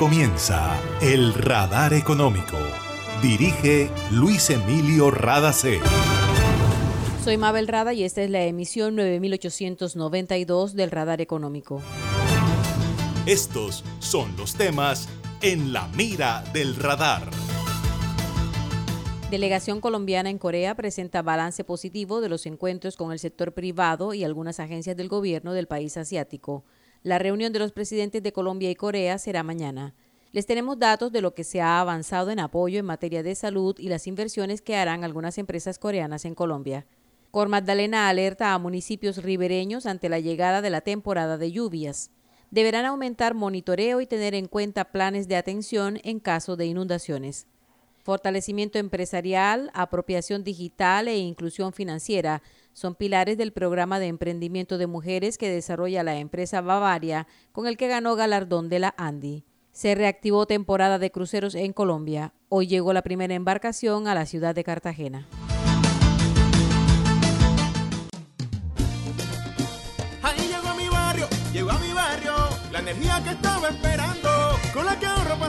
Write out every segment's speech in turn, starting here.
comienza El Radar Económico. Dirige Luis Emilio Radacé. Soy Mabel Rada y esta es la emisión 9892 del Radar Económico. Estos son los temas en la mira del radar. Delegación colombiana en Corea presenta balance positivo de los encuentros con el sector privado y algunas agencias del gobierno del país asiático. La reunión de los presidentes de Colombia y Corea será mañana. Les tenemos datos de lo que se ha avanzado en apoyo en materia de salud y las inversiones que harán algunas empresas coreanas en Colombia. Cor Magdalena alerta a municipios ribereños ante la llegada de la temporada de lluvias. Deberán aumentar monitoreo y tener en cuenta planes de atención en caso de inundaciones. Fortalecimiento empresarial, apropiación digital e inclusión financiera son pilares del programa de emprendimiento de mujeres que desarrolla la empresa Bavaria, con el que ganó galardón de la Andy. Se reactivó temporada de cruceros en Colombia. Hoy llegó la primera embarcación a la ciudad de Cartagena. Ahí llegó mi barrio, llegó a mi barrio, la energía que estaba esperando,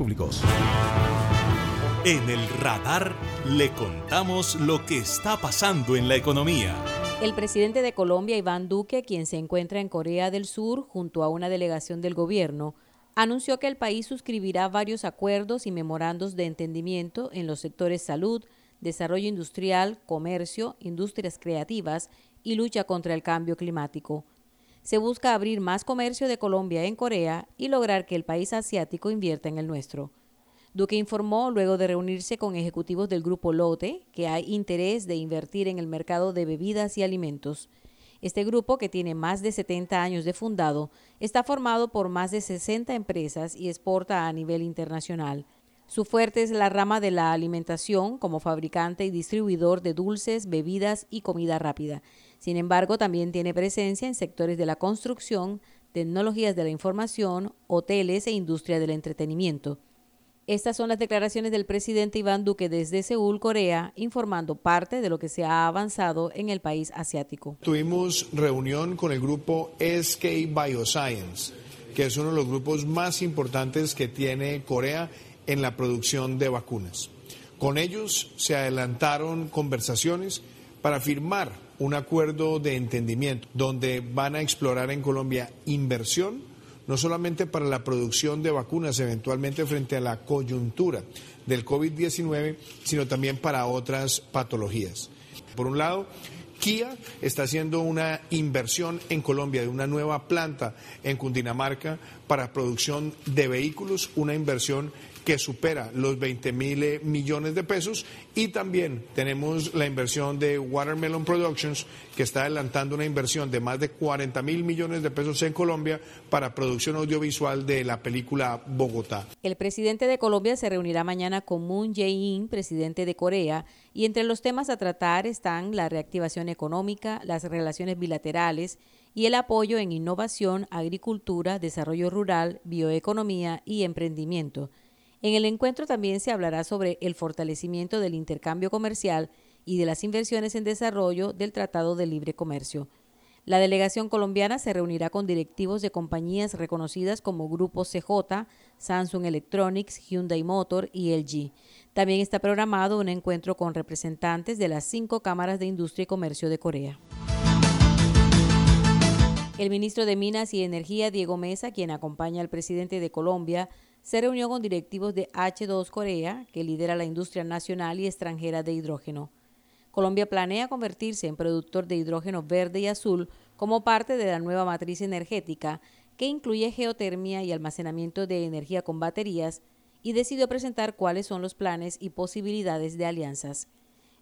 Públicos. En el radar le contamos lo que está pasando en la economía. El presidente de Colombia, Iván Duque, quien se encuentra en Corea del Sur junto a una delegación del gobierno, anunció que el país suscribirá varios acuerdos y memorandos de entendimiento en los sectores salud, desarrollo industrial, comercio, industrias creativas y lucha contra el cambio climático. Se busca abrir más comercio de Colombia en Corea y lograr que el país asiático invierta en el nuestro. Duque informó, luego de reunirse con ejecutivos del grupo Lote, que hay interés de invertir en el mercado de bebidas y alimentos. Este grupo, que tiene más de 70 años de fundado, está formado por más de 60 empresas y exporta a nivel internacional. Su fuerte es la rama de la alimentación como fabricante y distribuidor de dulces, bebidas y comida rápida. Sin embargo, también tiene presencia en sectores de la construcción, tecnologías de la información, hoteles e industria del entretenimiento. Estas son las declaraciones del presidente Iván Duque desde Seúl, Corea, informando parte de lo que se ha avanzado en el país asiático. Tuvimos reunión con el grupo SK Bioscience, que es uno de los grupos más importantes que tiene Corea en la producción de vacunas. Con ellos se adelantaron conversaciones para firmar un acuerdo de entendimiento donde van a explorar en Colombia inversión no solamente para la producción de vacunas eventualmente frente a la coyuntura del COVID-19, sino también para otras patologías. Por un lado, Kia está haciendo una inversión en Colombia de una nueva planta en Cundinamarca para producción de vehículos, una inversión que supera los 20 mil millones de pesos y también tenemos la inversión de Watermelon Productions que está adelantando una inversión de más de 40 mil millones de pesos en Colombia para producción audiovisual de la película Bogotá. El presidente de Colombia se reunirá mañana con Moon Jae-in, presidente de Corea, y entre los temas a tratar están la reactivación económica, las relaciones bilaterales y el apoyo en innovación, agricultura, desarrollo rural, bioeconomía y emprendimiento. En el encuentro también se hablará sobre el fortalecimiento del intercambio comercial y de las inversiones en desarrollo del Tratado de Libre Comercio. La delegación colombiana se reunirá con directivos de compañías reconocidas como Grupo CJ, Samsung Electronics, Hyundai Motor y LG. También está programado un encuentro con representantes de las cinco cámaras de industria y comercio de Corea. El ministro de Minas y Energía, Diego Mesa, quien acompaña al presidente de Colombia, se reunió con directivos de H2 Corea, que lidera la industria nacional y extranjera de hidrógeno. Colombia planea convertirse en productor de hidrógeno verde y azul como parte de la nueva matriz energética que incluye geotermia y almacenamiento de energía con baterías y decidió presentar cuáles son los planes y posibilidades de alianzas.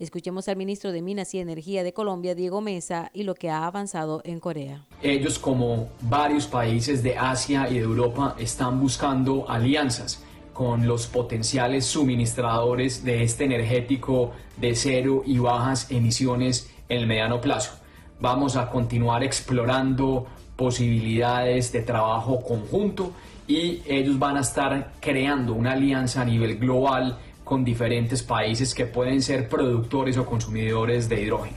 Escuchemos al ministro de Minas y Energía de Colombia, Diego Mesa, y lo que ha avanzado en Corea. Ellos, como varios países de Asia y de Europa, están buscando alianzas con los potenciales suministradores de este energético de cero y bajas emisiones en el mediano plazo. Vamos a continuar explorando posibilidades de trabajo conjunto y ellos van a estar creando una alianza a nivel global con diferentes países que pueden ser productores o consumidores de hidrógeno.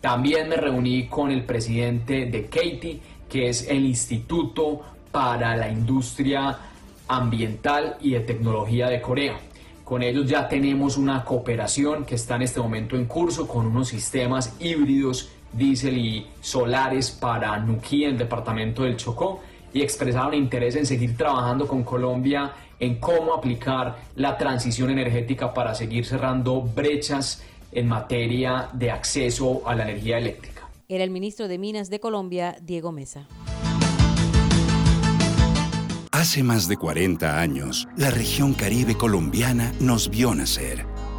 También me reuní con el presidente de Katie, que es el Instituto para la Industria Ambiental y de Tecnología de Corea. Con ellos ya tenemos una cooperación que está en este momento en curso con unos sistemas híbridos, diésel y solares para Nuquí, el departamento del Chocó, y expresaron interés en seguir trabajando con Colombia en cómo aplicar la transición energética para seguir cerrando brechas en materia de acceso a la energía eléctrica. Era el ministro de Minas de Colombia, Diego Mesa. Hace más de 40 años, la región caribe colombiana nos vio nacer.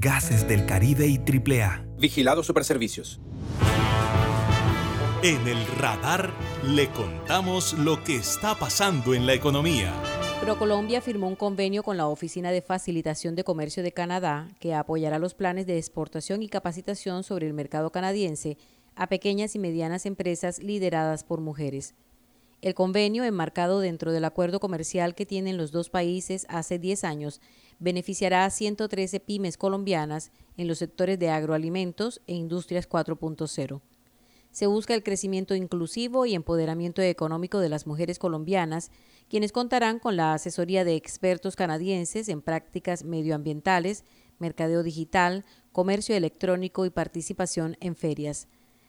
Gases del Caribe y AAA. Vigilado Superservicios. En el radar le contamos lo que está pasando en la economía. ProColombia firmó un convenio con la Oficina de Facilitación de Comercio de Canadá que apoyará los planes de exportación y capacitación sobre el mercado canadiense a pequeñas y medianas empresas lideradas por mujeres. El convenio, enmarcado dentro del acuerdo comercial que tienen los dos países hace 10 años, beneficiará a 113 pymes colombianas en los sectores de agroalimentos e industrias 4.0. Se busca el crecimiento inclusivo y empoderamiento económico de las mujeres colombianas, quienes contarán con la asesoría de expertos canadienses en prácticas medioambientales, mercadeo digital, comercio electrónico y participación en ferias.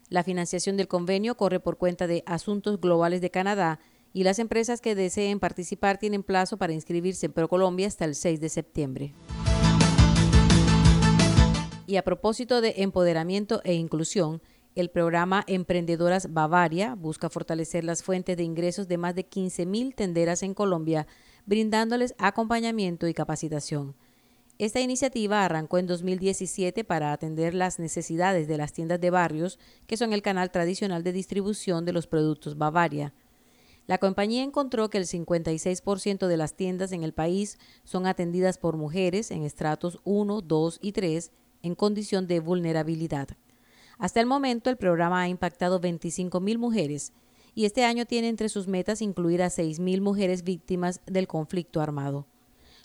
La financiación del convenio corre por cuenta de Asuntos Globales de Canadá y las empresas que deseen participar tienen plazo para inscribirse en ProColombia hasta el 6 de septiembre. Y a propósito de empoderamiento e inclusión, el programa Emprendedoras Bavaria busca fortalecer las fuentes de ingresos de más de 15.000 tenderas en Colombia, brindándoles acompañamiento y capacitación. Esta iniciativa arrancó en 2017 para atender las necesidades de las tiendas de barrios, que son el canal tradicional de distribución de los productos Bavaria. La compañía encontró que el 56% de las tiendas en el país son atendidas por mujeres en estratos 1, 2 y 3 en condición de vulnerabilidad. Hasta el momento, el programa ha impactado 25.000 mujeres y este año tiene entre sus metas incluir a 6.000 mujeres víctimas del conflicto armado.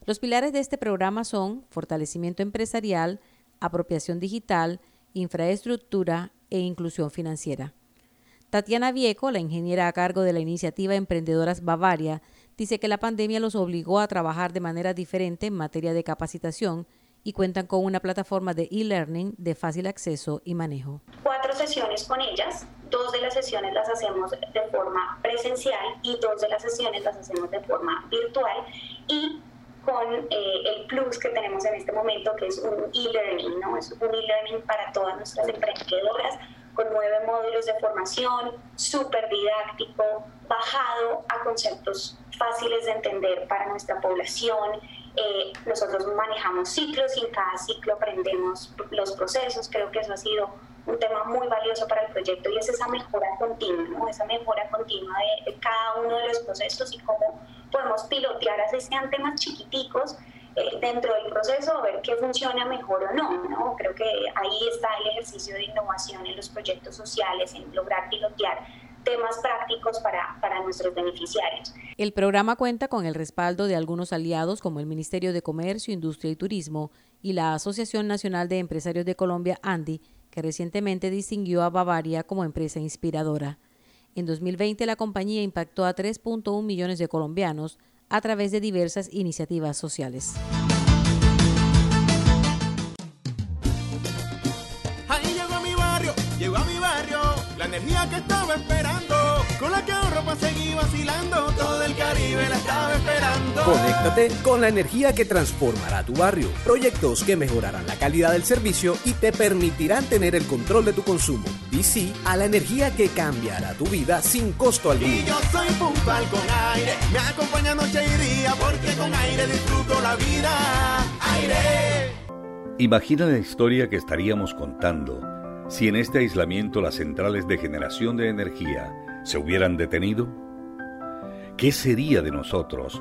Los pilares de este programa son fortalecimiento empresarial, apropiación digital, infraestructura e inclusión financiera. Tatiana Vieco, la ingeniera a cargo de la iniciativa Emprendedoras Bavaria, dice que la pandemia los obligó a trabajar de manera diferente en materia de capacitación y cuentan con una plataforma de e-learning de fácil acceso y manejo. Cuatro sesiones con ellas, dos de las sesiones las hacemos de forma presencial y dos de las sesiones las hacemos de forma virtual y con eh, el plus que tenemos en este momento, que es un e-learning, ¿no? Es un e-learning para todas nuestras emprendedoras, con nueve módulos de formación, súper didáctico, bajado a conceptos fáciles de entender para nuestra población. Eh, nosotros manejamos ciclos y en cada ciclo aprendemos los procesos. Creo que eso ha sido un tema muy valioso para el proyecto y es esa mejora continua, ¿no? esa mejora continua de, cada uno de los procesos y cómo podemos pilotear, así sean temas chiquiticos, dentro del proceso, a ver qué funciona mejor o no, no. Creo que ahí está el ejercicio de innovación en los proyectos sociales, en lograr pilotear temas prácticos para, para, nuestros beneficiarios. El programa cuenta con el respaldo de algunos aliados como el Ministerio de Comercio, Industria y Turismo y la Asociación Nacional de Empresarios de Colombia, ANDI, que recientemente distinguió a Bavaria como empresa inspiradora. En 2020 la compañía impactó a 3.1 millones de colombianos a través de diversas iniciativas sociales. Llegó mi barrio, Conéctate con la energía que transformará tu barrio. Proyectos que mejorarán la calidad del servicio y te permitirán tener el control de tu consumo. Y sí a la energía que cambiará tu vida sin costo alguno. Y yo soy puntual con aire, me acompaña noche y día, porque con aire disfruto la vida. Aire. Imagina la historia que estaríamos contando si en este aislamiento las centrales de generación de energía se hubieran detenido. ¿Qué sería de nosotros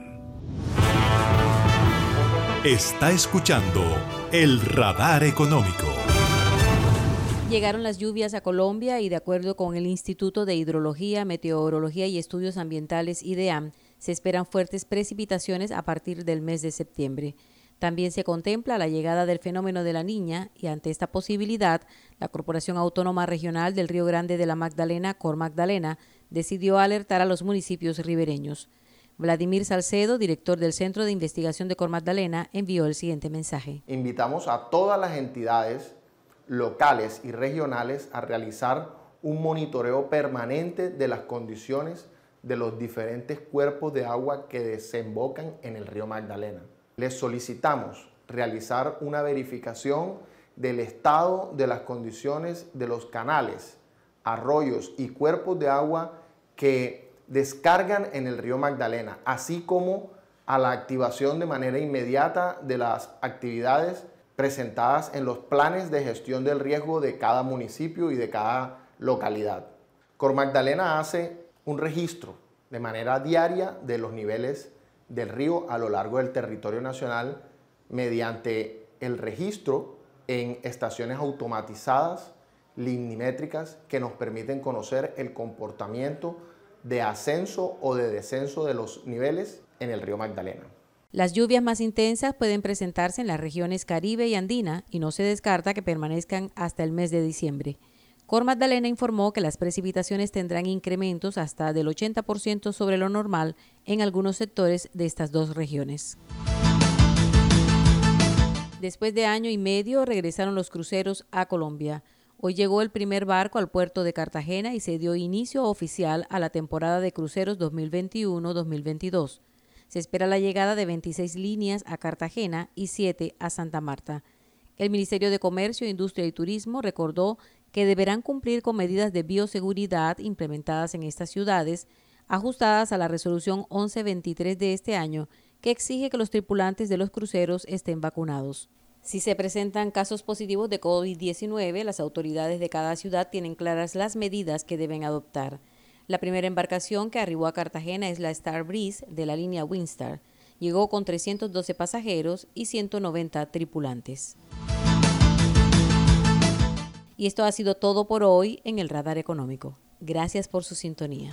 Está escuchando el radar económico. Llegaron las lluvias a Colombia y de acuerdo con el Instituto de Hidrología, Meteorología y Estudios Ambientales IDEAM, se esperan fuertes precipitaciones a partir del mes de septiembre. También se contempla la llegada del fenómeno de la niña y ante esta posibilidad, la Corporación Autónoma Regional del Río Grande de la Magdalena, Cor Magdalena, decidió alertar a los municipios ribereños. Vladimir Salcedo, director del Centro de Investigación de Cor Magdalena, envió el siguiente mensaje. Invitamos a todas las entidades locales y regionales a realizar un monitoreo permanente de las condiciones de los diferentes cuerpos de agua que desembocan en el río Magdalena. Les solicitamos realizar una verificación del estado de las condiciones de los canales, arroyos y cuerpos de agua que descargan en el río Magdalena, así como a la activación de manera inmediata de las actividades presentadas en los planes de gestión del riesgo de cada municipio y de cada localidad. Cor Magdalena hace un registro de manera diaria de los niveles del río a lo largo del territorio nacional mediante el registro en estaciones automatizadas limnimétricas que nos permiten conocer el comportamiento de ascenso o de descenso de los niveles en el río Magdalena. Las lluvias más intensas pueden presentarse en las regiones Caribe y Andina y no se descarta que permanezcan hasta el mes de diciembre. Cor Magdalena informó que las precipitaciones tendrán incrementos hasta del 80% sobre lo normal en algunos sectores de estas dos regiones. Después de año y medio regresaron los cruceros a Colombia. Hoy llegó el primer barco al puerto de Cartagena y se dio inicio oficial a la temporada de cruceros 2021-2022. Se espera la llegada de 26 líneas a Cartagena y 7 a Santa Marta. El Ministerio de Comercio, Industria y Turismo recordó que deberán cumplir con medidas de bioseguridad implementadas en estas ciudades, ajustadas a la resolución 1123 de este año, que exige que los tripulantes de los cruceros estén vacunados. Si se presentan casos positivos de COVID-19, las autoridades de cada ciudad tienen claras las medidas que deben adoptar. La primera embarcación que arribó a Cartagena es la Star Breeze de la línea Winstar. Llegó con 312 pasajeros y 190 tripulantes. Y esto ha sido todo por hoy en el Radar Económico. Gracias por su sintonía.